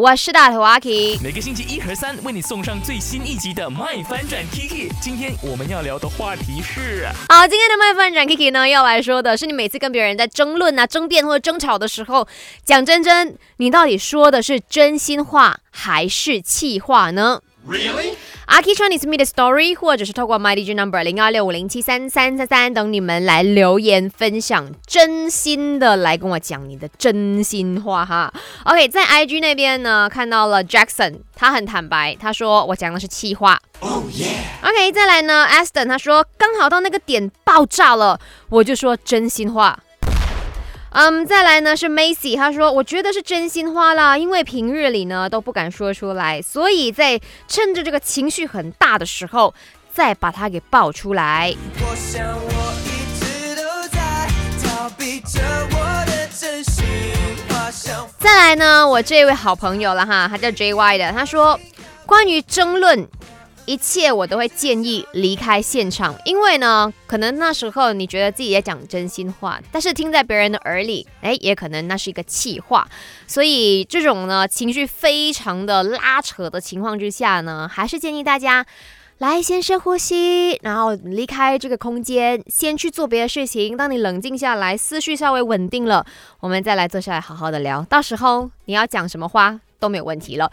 我是大头阿 K。每个星期一和三为你送上最新一集的《麦翻转 Kiki》。今天我们要聊的话题是，好，今天的麦翻转 Kiki 呢，要来说的是你每次跟别人在争论啊、争辩或者争吵的时候，讲真真，你到底说的是真心话还是气话呢？Really？阿 K Chinese Me 的 Story，或者是透过 My DJ Number 零二六五零七三三三三等你们来留言分享，真心的来跟我讲你的真心话哈。OK，在 IG 那边呢看到了 Jackson，他很坦白，他说我讲的是气话。Oh yeah。OK，再来呢，Aston 他说刚好到那个点爆炸了，我就说真心话。嗯，再来呢是 Macy，他说我觉得是真心话啦，因为平日里呢都不敢说出来，所以在趁着这个情绪很大的时候，再把它给爆出来。再来呢，我这位好朋友了哈，他叫 JY 的，他说关于争论。一切我都会建议离开现场，因为呢，可能那时候你觉得自己在讲真心话，但是听在别人的耳里，哎，也可能那是一个气话。所以这种呢情绪非常的拉扯的情况之下呢，还是建议大家来先深呼吸，然后离开这个空间，先去做别的事情。当你冷静下来，思绪稍微稳定了，我们再来坐下来好好的聊。到时候你要讲什么话？都没有问题了。